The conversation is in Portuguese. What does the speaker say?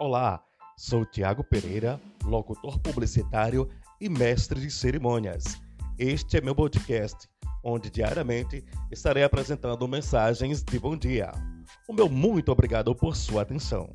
Olá, sou Tiago Pereira, locutor publicitário e mestre de cerimônias. Este é meu podcast, onde diariamente estarei apresentando mensagens de bom dia. O meu muito obrigado por sua atenção.